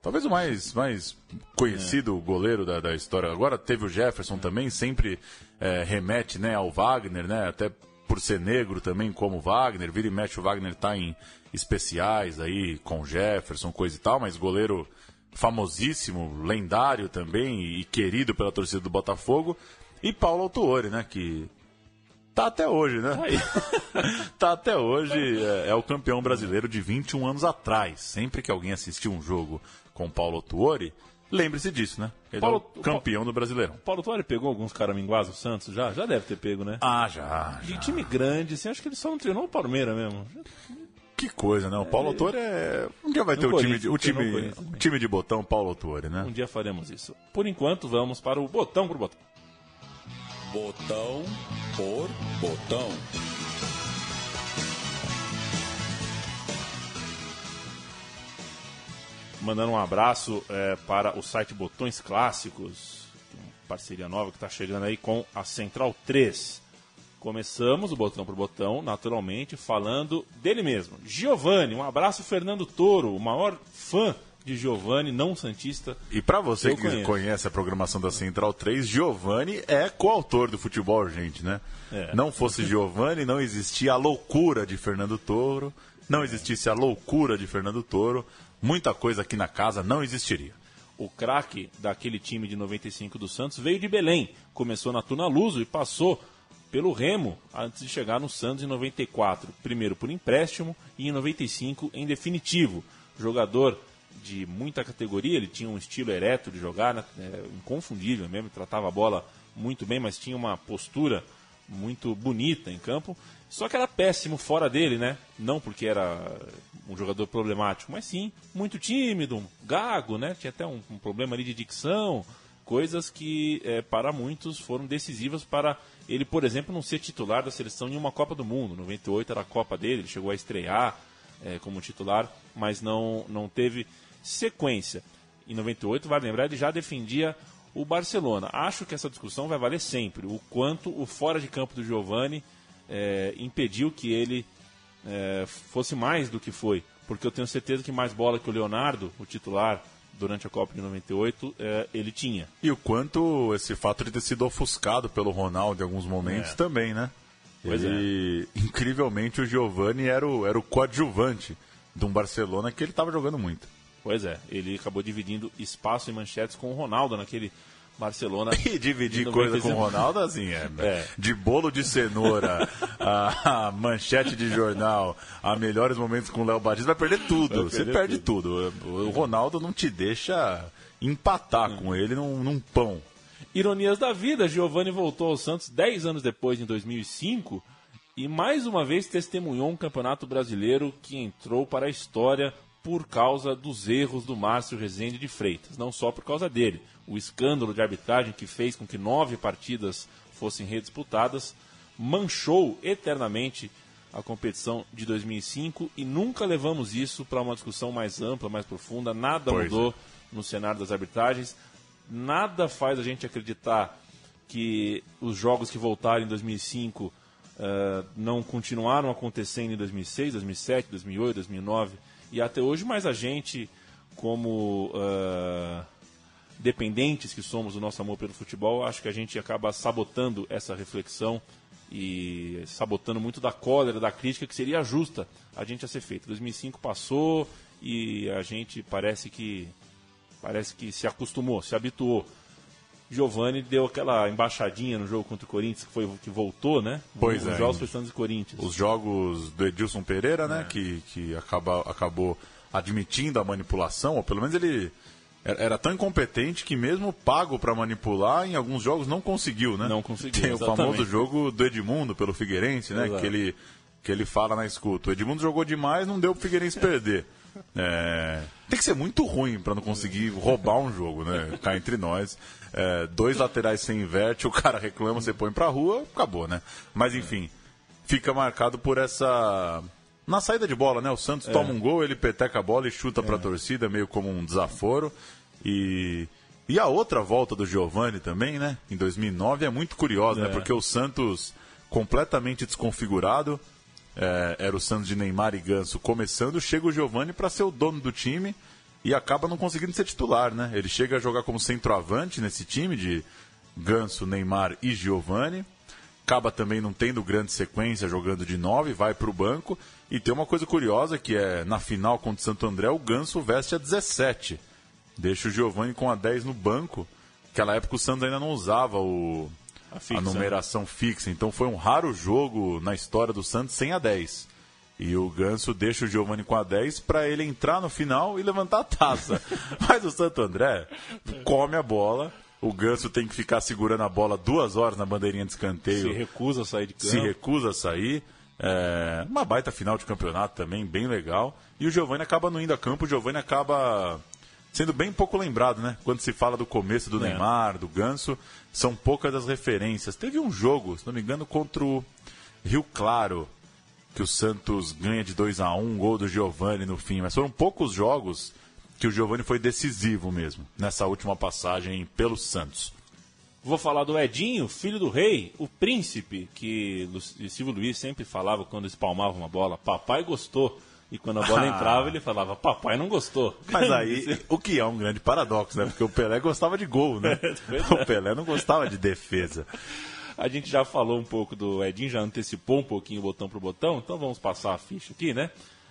talvez o mais, mais conhecido goleiro da, da história. Agora teve o Jefferson também, sempre é, remete né, ao Wagner, né? Até por ser negro também, como Wagner. Vira e mexe, o Wagner tá em especiais aí com o Jefferson, coisa e tal, mas goleiro famosíssimo, lendário também e querido pela torcida do Botafogo. E Paulo Autuori, né? Que tá até hoje, né? <laughs> tá até hoje, é, é o campeão brasileiro de 21 anos atrás. Sempre que alguém assistiu um jogo com Paulo Autuori, lembre-se disso, né? Ele Paulo- é o campeão do Brasileirão. Paulo Tuori pegou alguns caraminguás do Santos já? Já deve ter pego, né? Ah, já. De time grande, assim, acho que ele só não treinou o Palmeiras mesmo. Que coisa, né? O Paulo Autuori é... Um dia vai ter o time, de, o time, o time de botão Paulo Autuori, né? Um dia faremos isso. Por enquanto, vamos para o botão por botão. Botão por botão. Mandando um abraço é, para o site Botões Clássicos, uma parceria nova que está chegando aí com a Central 3. Começamos o botão por botão, naturalmente, falando dele mesmo. Giovanni, um abraço, Fernando Toro, o maior fã de Giovanni, não Santista. E pra você que conheço. conhece a programação da Central 3, Giovanni é coautor do futebol urgente, né? É. Não fosse Giovanni, não existia a loucura de Fernando Toro, não existisse a loucura de Fernando Toro, muita coisa aqui na casa não existiria. O craque daquele time de 95 do Santos veio de Belém, começou na Tuna Luso e passou pelo Remo antes de chegar no Santos em 94. Primeiro por empréstimo e em 95 em definitivo. Jogador de muita categoria, ele tinha um estilo ereto de jogar, né? É, inconfundível mesmo, tratava a bola muito bem, mas tinha uma postura muito bonita em campo. Só que era péssimo fora dele, né? Não porque era um jogador problemático, mas sim muito tímido, gago, né? Tinha até um, um problema ali de dicção, coisas que eh, para muitos foram decisivas para ele, por exemplo, não ser titular da seleção em uma Copa do Mundo. 98 era a Copa dele, ele chegou a estrear eh, como titular, mas não, não teve sequência. Em 98, vale lembrar, ele já defendia o Barcelona. Acho que essa discussão vai valer sempre. O quanto o fora de campo do Giovani eh, impediu que ele eh, fosse mais do que foi. Porque eu tenho certeza que mais bola que o Leonardo, o titular, durante a Copa de 98, eh, ele tinha. E o quanto esse fato de ter sido ofuscado pelo Ronaldo em alguns momentos É. também, né? Pois é. e, incrivelmente, o Giovani era o, era o coadjuvante de um Barcelona que ele estava jogando muito. Pois é, ele acabou dividindo espaço e manchetes com o Ronaldo naquele Barcelona. <laughs> E dividir coisa com o 95. Ronaldo, assim, é, É. de bolo de cenoura, a, a manchete de jornal, a melhores momentos com o Léo Batista, vai perder tudo. Vai Você perder perde tudo. O Ronaldo não te deixa empatar Hum. com ele num, num pão. Ironias da vida, Giovani voltou ao Santos 10 anos depois, em 2005, e mais uma vez testemunhou um campeonato brasileiro que entrou para a história por causa dos erros do Márcio Rezende de Freitas. Não só por causa dele. O escândalo de arbitragem que fez com que nove partidas fossem redisputadas manchou eternamente a competição de 2005 e nunca levamos isso para uma discussão mais ampla, mais profunda. Nada Pois mudou no cenário das arbitragens. Nada faz a gente acreditar que os jogos que voltaram em 2005 eh, não continuaram acontecendo em 2006, 2007, 2008, 2009 e até hoje, mas a gente, como eh, dependentes que somos do nosso amor pelo futebol, acho que a gente acaba sabotando essa reflexão e sabotando muito da cólera, da crítica que seria justa a gente a ser feita. 2005 passou e a gente parece que parece que se acostumou, se habituou. Giovani deu aquela embaixadinha no jogo contra o Corinthians, que, foi, que voltou, né? Pois Os é. jogos foi Santos e Corinthians. Os jogos do Edilson Pereira, É. né? Que, que acaba, acabou admitindo a manipulação, ou pelo menos ele era, tão incompetente que mesmo pago para manipular, em alguns jogos não conseguiu, né? Não conseguiu, Tem o exatamente. famoso jogo do Edmundo pelo Figueirense, né? Exato. Que ele, que ele fala na escuta. O Edmundo jogou demais, não deu pro Figueirense perder. <laughs> É, tem que ser muito ruim para não conseguir roubar um jogo, né? Cá entre nós. É, dois laterais sem inverte, o cara reclama, você põe pra rua, acabou, né? Mas enfim, fica marcado por essa. Na saída de bola, né? O Santos É. toma um gol, ele peteca a bola e chuta pra torcida, meio como um desaforo. E. E a outra volta do Giovani também, né? Em 2009 é muito curiosa, né? É. Porque o Santos completamente desconfigurado, é, era o Santos de Neymar e Ganso começando, chega o Giovani para ser o dono do time e acaba não conseguindo ser titular, né? Ele chega a jogar como centroavante nesse time de Ganso, Neymar e Giovani. Acaba também não tendo grande sequência jogando de 9, vai para o banco. E tem uma coisa curiosa que é na final contra o Santo André, o Ganso veste a 17. Deixa o Giovani com a 10 no banco. Naquela época o Santos ainda não usava o, A fixa, a numeração fixa. Então foi um raro jogo na história do Santos sem a 10. E o Ganso deixa o Giovani com a 10 para ele entrar no final e levantar a taça. <laughs> Mas o Santo André come a bola. O Ganso tem que ficar segurando a bola duas horas na bandeirinha de escanteio. Se recusa a sair de campo. Se recusa a sair. É, uma baita final de campeonato também, bem legal. E o Giovani acaba não indo a campo. O Giovani acaba sendo bem pouco lembrado, né? Quando se fala do começo do É. Neymar, do Ganso, são poucas as referências. Teve um jogo, se não me engano, contra o Rio Claro, que o Santos ganha de 2 a 1 um gol do Giovani no fim. Mas foram poucos jogos que o Giovani foi decisivo mesmo, nessa última passagem pelo Santos. Vou falar do Edinho, filho do rei, o príncipe, que Lu- Silvio Luiz sempre falava quando espalmava uma bola, papai gostou. E quando a bola Ah. entrava, ele falava, papai não gostou. Mas aí, <laughs> o que é um grande paradoxo, né? Porque o Pelé gostava de gol, né? <laughs> É. O Pelé não gostava de defesa. A gente já falou um pouco do Edinho, já antecipou um pouquinho o botão pro botão, então vamos passar a ficha aqui, né?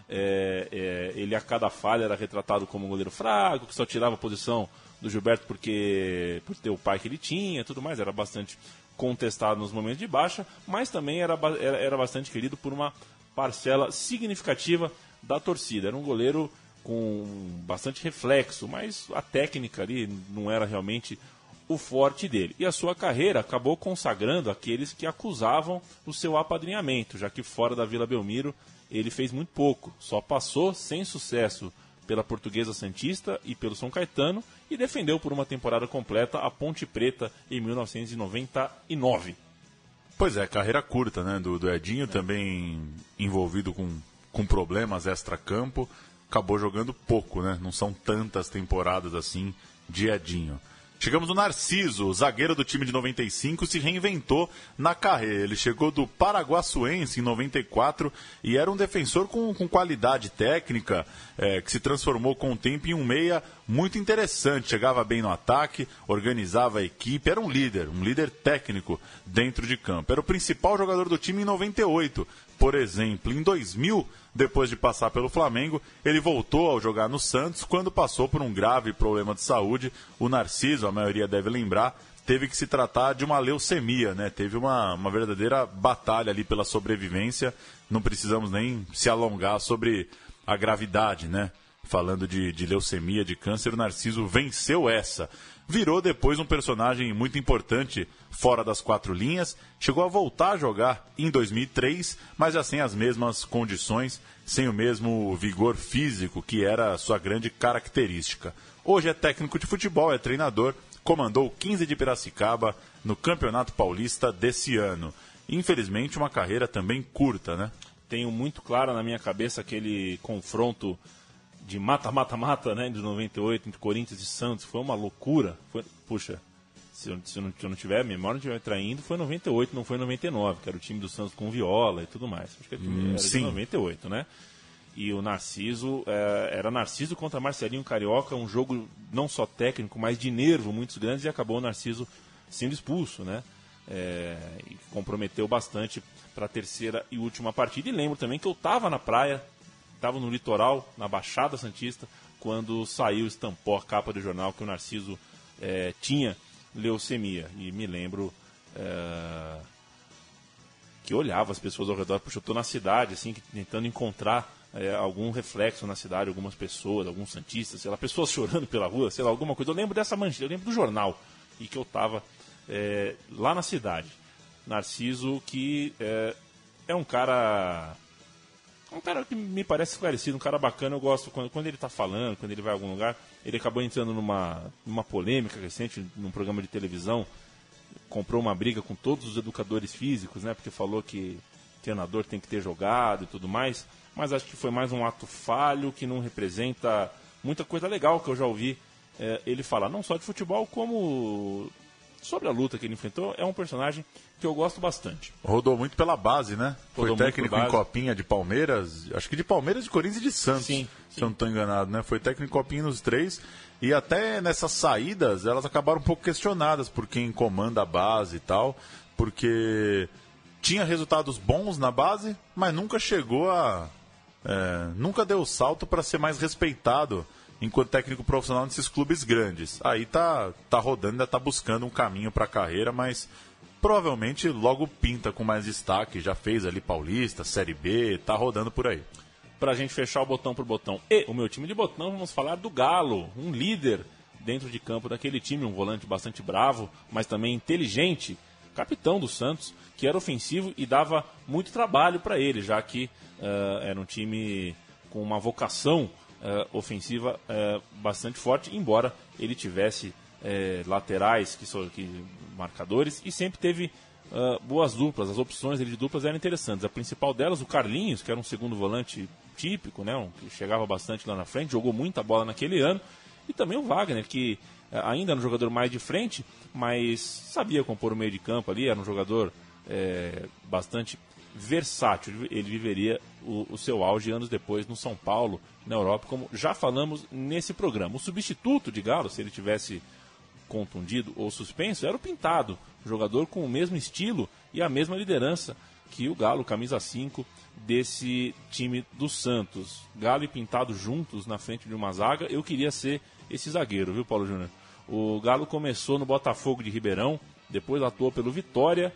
É, é, ele a cada falha era retratado como um goleiro fraco, que só tirava a posição do Gilberto porque por ter o pai que ele tinha tudo mais, era bastante contestado nos momentos de baixa, mas também era, era, era bastante querido por uma parcela significativa da torcida. Era um goleiro com bastante reflexo, mas a técnica ali não era realmente o forte dele. E a sua carreira acabou consagrando aqueles que acusavam o seu apadrinhamento, já que fora da Vila Belmiro ele fez muito pouco. Só passou sem sucesso pela Portuguesa Santista e pelo São Caetano e defendeu por uma temporada completa a Ponte Preta em 1999. Pois é, carreira curta, né? Do, do Edinho, também envolvido com, com problemas extra-campo. Acabou jogando pouco, né? Não são tantas temporadas assim de Edinho. Chegamos no Narciso, zagueiro do time de 95, se reinventou na carreira. Ele chegou do Paraguaçuense em 94 e era um defensor com, com qualidade técnica, eh, que se transformou com o tempo em um meia muito interessante. Chegava bem no ataque, organizava a equipe, era um líder, um líder técnico dentro de campo. Era o principal jogador do time em 98. Por exemplo, em 2000, depois de passar pelo Flamengo, ele voltou a jogar no Santos quando passou por um grave problema de saúde. O Narciso, a maioria deve lembrar, teve que se tratar de uma leucemia, né? Teve uma, uma verdadeira batalha ali pela sobrevivência. Não precisamos nem se alongar sobre a gravidade, né? Falando de, de leucemia, de câncer, o Narciso venceu essa. Virou depois um personagem muito importante fora das quatro linhas. Chegou a voltar a jogar em 2003, mas já sem as mesmas condições, sem o mesmo vigor físico que era sua grande característica. Hoje é técnico de futebol, é treinador, comandou o 15 de Piracicaba no Campeonato Paulista desse ano. Infelizmente, uma carreira também curta, né? Tenho muito claro na minha cabeça aquele confronto de mata-mata-mata, né, de 98 entre Corinthians e Santos. Foi uma loucura. Foi, puxa, se eu, se eu não, se eu não tiver a memória, não estiver traindo, foi 98, não foi 99, que era o time do Santos com Viola e tudo mais. Acho que era, Hum, era sim. de 98, né? E o Narciso, é, era Narciso contra Marcelinho Carioca, um jogo não só técnico, mas de nervo muito grande, e acabou o Narciso sendo expulso, né? É, e comprometeu bastante para a terceira e última partida. E lembro também que eu estava na praia, estava no litoral, na Baixada Santista, quando saiu, estampou a capa do jornal que o Narciso é, tinha leucemia. E me lembro é, que olhava as pessoas ao redor, puxa, eu estou na cidade, assim, tentando encontrar é, algum reflexo na cidade, algumas pessoas, alguns santistas, sei lá, pessoas chorando pela rua, sei lá, alguma coisa. Eu lembro dessa manchete, eu lembro do jornal e que eu estava lá na cidade. Narciso, que é um cara um cara que me parece esclarecido, um cara bacana, eu gosto quando, quando ele está falando, quando ele vai a algum lugar. Ele acabou entrando numa, numa polêmica recente, num programa de televisão, comprou uma briga com todos os educadores físicos, né? Porque falou que treinador tem que ter jogado e tudo mais. Mas acho que foi mais um ato falho que não representa muita coisa legal que eu já ouvi é, ele falar, não só de futebol, como sobre a luta que ele enfrentou. É um personagem que eu gosto bastante. Rodou muito pela base, né? Rodou Foi técnico em Copinha de Palmeiras, acho que de Palmeiras, de Corinthians e de Santos, sim, se eu não estou enganado, né? Foi técnico em Copinha nos três. E até nessas saídas, elas acabaram um pouco questionadas por quem comanda a base e tal, porque tinha resultados bons na base, mas nunca chegou a. É, nunca deu o salto para ser mais respeitado enquanto técnico profissional nesses clubes grandes. Aí tá, tá rodando, ainda tá buscando um caminho para a carreira, mas provavelmente logo pinta com mais destaque. Já fez ali Paulista, Série B, tá rodando por aí. Para a gente fechar o botão por botão e o meu time de botão, vamos falar do Galo, um líder dentro de campo daquele time, um volante bastante bravo, mas também inteligente, capitão do Santos, que era ofensivo e dava muito trabalho para ele, já que uh, era um time com uma vocação uh, ofensiva uh, bastante forte, embora ele tivesse uh, laterais que são que, marcadores e sempre teve boas duplas. As opções dele de duplas eram interessantes. A principal delas, o Carlinhos, que era um segundo volante típico, né, um, que chegava bastante lá na frente, jogou muita bola naquele ano. E também o Wagner, que ainda era um jogador mais de frente, mas sabia compor o meio de campo ali, era um jogador bastante versátil. Ele viveria o, o, seu auge anos depois no São Paulo, na Europa, como já falamos nesse programa. O substituto de Galo, se ele tivesse contundido ou suspenso, era o Pintado, jogador com o mesmo estilo e a mesma liderança que o Galo, camisa 5 desse time do Santos. Galo e Pintado juntos na frente de uma zaga. Eu queria ser esse zagueiro, viu, Paulo Júnior? O Galo começou no Botafogo de Ribeirão, depois atuou pelo Vitória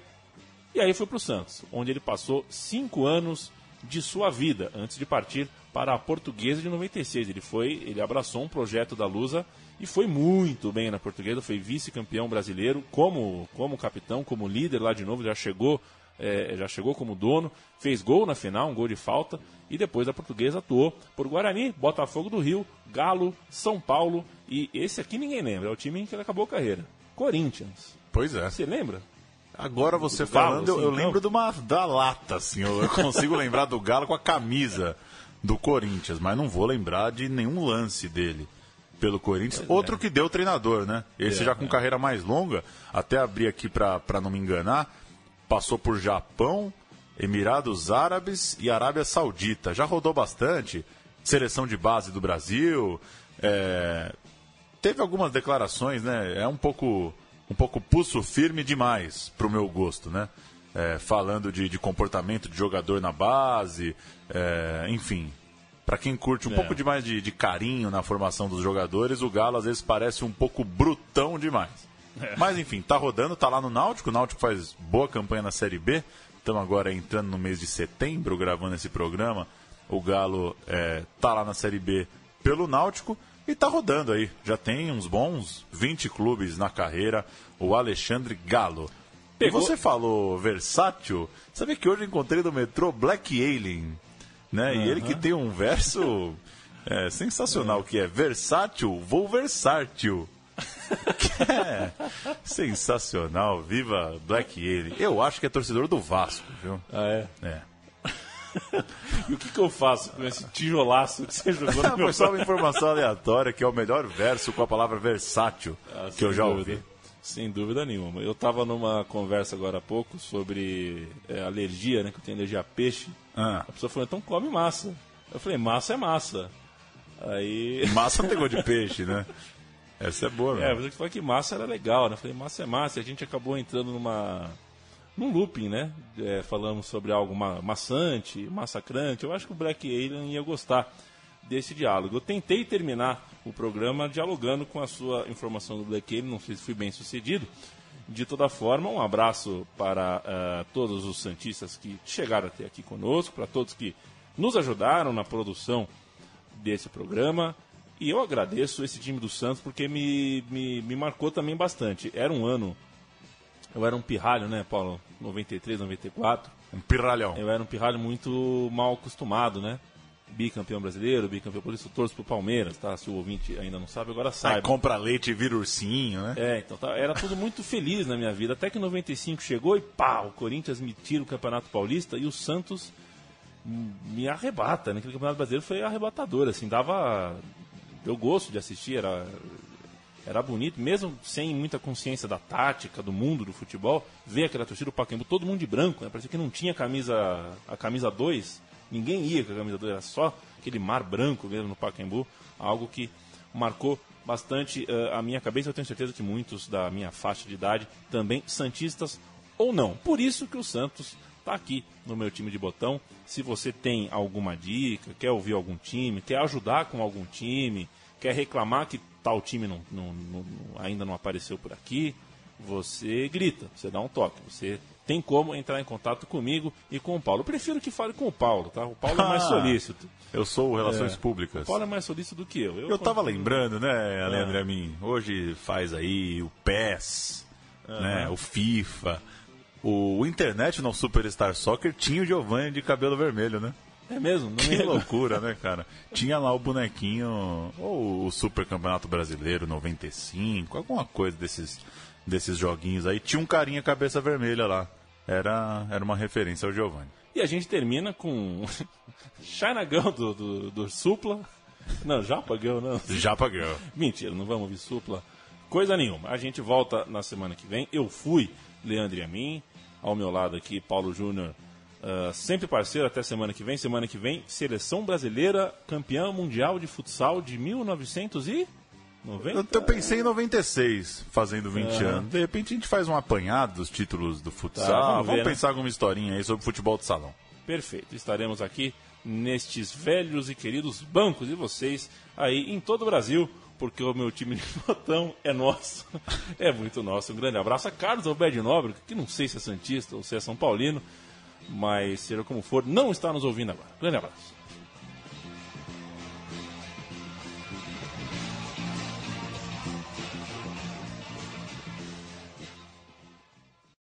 e aí foi para o Santos, onde ele passou cinco anos de sua vida antes de partir para a Portuguesa de 96. Ele foi, ele abraçou um projeto da Lusa e foi muito bem na Portuguesa, foi vice-campeão brasileiro como como capitão, como líder lá de novo, já chegou é, já chegou como dono, fez gol na final, um gol de falta, e depois a portuguesa atuou por Guarani, Botafogo do Rio, Galo, São Paulo, e esse aqui ninguém lembra, é o time em que ele acabou a carreira. Corinthians. Pois é. Você lembra? Agora você falando, Galo, assim, eu, eu lembro de uma, da lata, assim, eu, eu consigo <laughs> lembrar do Galo com a camisa do Corinthians, mas não vou lembrar de nenhum lance dele pelo Corinthians. Pois Outro é. que deu treinador, né? Esse é, já com é. carreira mais longa, até abrir aqui para não me enganar, passou por Japão, Emirados Árabes e Arábia Saudita. Já rodou bastante, seleção de base do Brasil. É... Teve algumas declarações, né? É um pouco um pouco pulso firme demais para o meu gosto, né? É, falando de, de, comportamento de jogador na base, é, enfim. Para quem curte um é. pouco demais de, de, carinho na formação dos jogadores, o Galo às vezes parece um pouco brutão demais. É. Mas enfim, tá rodando, tá lá no Náutico. O Náutico faz boa campanha na Série B. Estamos agora entrando no mês de setembro, gravando esse programa. O Galo é, tá lá na Série B pelo Náutico. E tá rodando aí. Já tem uns bons 20 clubes na carreira. O Alexandre Galo. Pegou. E você falou versátil. Sabe que hoje encontrei no metrô Black Alien. Né? Uhum. E ele que tem um verso <laughs> é, sensacional, que é versátil, vou versátil. <laughs> é sensacional. Viva Black Alien. Eu acho que é torcedor do Vasco, viu? Ah, é? É. <laughs> e o que, que, eu faço com esse tijolaço que você jogou no <laughs> meu Foi só uma informação aleatória, que é o melhor verso com a palavra versátil ah, que eu já dúvida. ouvi. Sem dúvida nenhuma. Eu estava numa conversa agora há pouco sobre é, alergia, né? Que eu tenho alergia a peixe. Ah. A pessoa falou, então come massa. Eu falei, massa é massa. Aí... <laughs> Massa não tem gosto de peixe, né? Essa é boa, né? É, você falou que massa era legal, né? Eu falei, massa é massa. E a gente acabou entrando numa num looping, né? É, falamos sobre algo ma maçante, massacrante. Eu acho que o Black Alien ia gostar desse diálogo. Eu tentei terminar o programa dialogando com a sua informação do Black Game. Não sei se fui bem sucedido. De toda forma, um abraço para uh, todos os Santistas que chegaram até aqui conosco, para todos que nos ajudaram na produção desse programa. E eu agradeço esse time do Santos porque me, me, me marcou também bastante. Era um ano. Eu era um pirralho, né, Paulo? 93, 94. Um pirralhão. Eu era um pirralho muito mal acostumado, né? Bicampeão brasileiro, bicampeão por isso torço pro Palmeiras, tá? Se o ouvinte ainda não sabe, agora sabe. Aí compra leite e vira ursinho, né? É, então tá, era tudo muito feliz na minha vida. Até que 95 chegou e pá, o Corinthians me tira o Campeonato Paulista e o Santos me arrebata, né? Aquele Campeonato Brasileiro foi arrebatador, assim, dava. Deu gosto de assistir, era, era bonito, mesmo sem muita consciência da tática, do mundo do futebol, ver aquela torcida do Pacaembu, todo mundo de branco, né? Parecia que não tinha camisa, a camisa 2, ninguém ia com a camisa 2, era só aquele mar branco mesmo no Pacaembu, algo que marcou bastante uh, a minha cabeça. Eu tenho certeza que muitos da minha faixa de idade também santistas ou não. Por isso que o Santos está aqui no meu time de botão. Se você tem alguma dica, quer ouvir algum time, quer ajudar com algum time, quer reclamar que tal time não, não, não, ainda não apareceu por aqui, você grita, você dá um toque, você tem como entrar em contato comigo e com o Paulo. Eu prefiro que fale com o Paulo, tá? O Paulo é mais <laughs> solícito. Eu sou Relações é, Públicas. O Paulo é mais solícito do que eu. Eu, eu tava lembrando, né, Leandro, é. a mim, hoje faz aí o PES, né, o FIFA. O, o internet no Superstar Soccer tinha o Giovanni de cabelo vermelho, né? É mesmo? Não <laughs> que loucura, né, cara? Tinha lá o bonequinho, ou o Super Campeonato Brasileiro 95, alguma coisa desses, desses joguinhos aí. Tinha um carinha cabeça vermelha lá. Era, era uma referência ao Giovanni. E a gente termina com <laughs> China Girl do, do, do Supla. Não, Japa Girl não. Japa Girl. Mentira, não vamos ouvir Supla. Coisa nenhuma. A gente volta na semana que vem. Eu fui Leandro e a mim. Ao meu lado aqui, Paulo Júnior, uh, sempre parceiro até semana que vem. Semana que vem, Seleção Brasileira, campeã mundial de futsal de 1990. Eu, eu pensei em 96, fazendo 20 é. anos. De repente a gente faz um apanhado dos títulos do futsal. Tá, vamos, vamos ver, né? pensar né? alguma historinha aí sobre futebol de salão. Perfeito. Estaremos aqui nestes velhos e queridos bancos e vocês aí em todo o Brasil porque o meu time de <laughs> botão é nosso. É muito nosso. Um grande abraço a Carlos Alberto Nobre, que não sei se é Santista ou se é São Paulino, mas seja como for, não está nos ouvindo agora. Grande abraço.